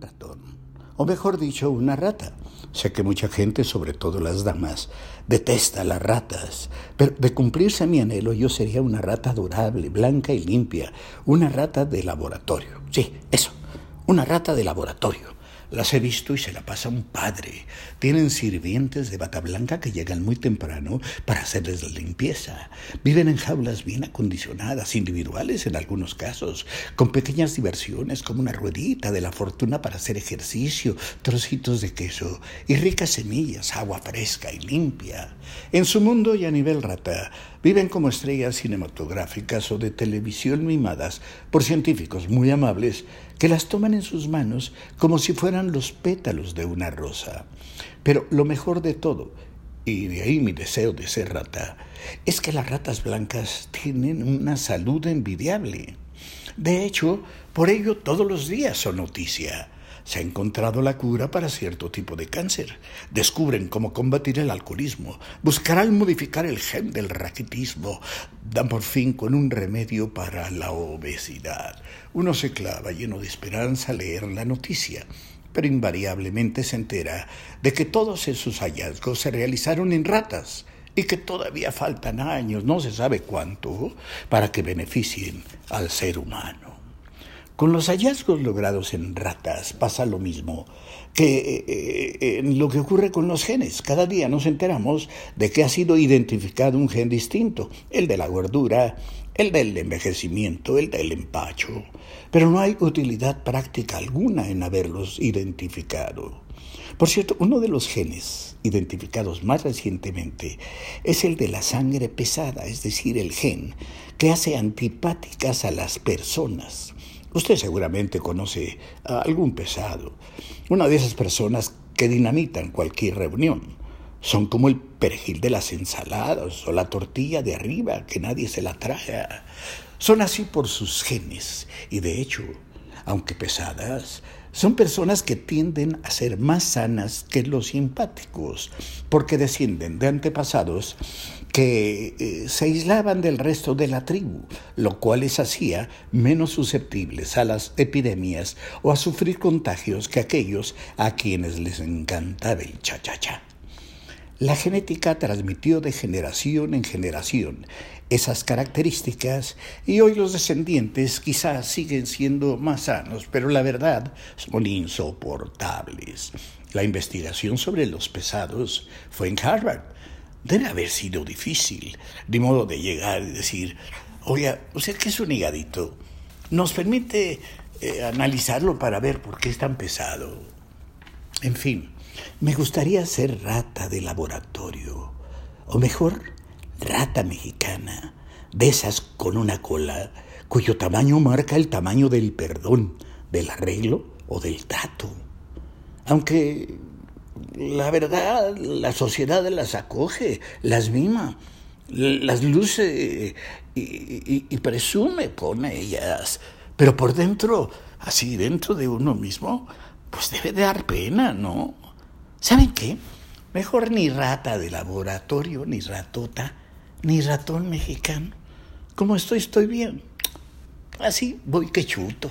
ratón, o mejor dicho, una rata. Sé que mucha gente, sobre todo las damas, detesta las ratas, pero de cumplirse mi anhelo yo sería una rata adorable, blanca y limpia, una rata de laboratorio. Sí, eso, una rata de laboratorio las he visto y se la pasa un padre. Tienen sirvientes de bata blanca que llegan muy temprano para hacerles la limpieza. Viven en jaulas bien acondicionadas, individuales en algunos casos, con pequeñas diversiones como una ruedita de la fortuna para hacer ejercicio, trocitos de queso y ricas semillas, agua fresca y limpia. En su mundo y a nivel rata, viven como estrellas cinematográficas o de televisión mimadas por científicos muy amables que las toman en sus manos como si fueran los pétalos de una rosa. Pero lo mejor de todo, y de ahí mi deseo de ser rata, es que las ratas blancas tienen una salud envidiable. De hecho, por ello todos los días son noticia. Se ha encontrado la cura para cierto tipo de cáncer. Descubren cómo combatir el alcoholismo. Buscarán modificar el gen del raquitismo. Dan por fin con un remedio para la obesidad. Uno se clava lleno de esperanza a leer la noticia pero invariablemente se entera de que todos esos hallazgos se realizaron en ratas y que todavía faltan años, no se sabe cuánto, para que beneficien al ser humano. Con los hallazgos logrados en ratas pasa lo mismo que eh, eh, en lo que ocurre con los genes. Cada día nos enteramos de que ha sido identificado un gen distinto, el de la gordura, el del envejecimiento, el del empacho, pero no hay utilidad práctica alguna en haberlos identificado. Por cierto, uno de los genes identificados más recientemente es el de la sangre pesada, es decir, el gen que hace antipáticas a las personas. Usted seguramente conoce a algún pesado, una de esas personas que dinamitan cualquier reunión. Son como el perejil de las ensaladas o la tortilla de arriba que nadie se la traga. Son así por sus genes y de hecho, aunque pesadas, son personas que tienden a ser más sanas que los simpáticos, porque descienden de antepasados que eh, se aislaban del resto de la tribu, lo cual les hacía menos susceptibles a las epidemias o a sufrir contagios que aquellos a quienes les encantaba el cha-cha-cha. La genética transmitió de generación en generación esas características y hoy los descendientes quizás siguen siendo más sanos, pero la verdad son insoportables. La investigación sobre los pesados fue en Harvard Debe haber sido difícil, de modo de llegar y decir, oiga, ¿usted qué es un higadito? Nos permite eh, analizarlo para ver por qué es tan pesado. En fin, me gustaría ser rata de laboratorio, o mejor, rata mexicana, de esas con una cola cuyo tamaño marca el tamaño del perdón, del arreglo o del trato. Aunque la verdad, la sociedad las acoge, las mima, las luce y, presume con ellas. Pero por dentro, así dentro de uno mismo, pues debe de dar pena, ¿no? ¿Saben qué? Mejor ni rata de laboratorio, ni ratota, ni ratón mexicano. Como estoy, estoy bien. Así voy que chuto.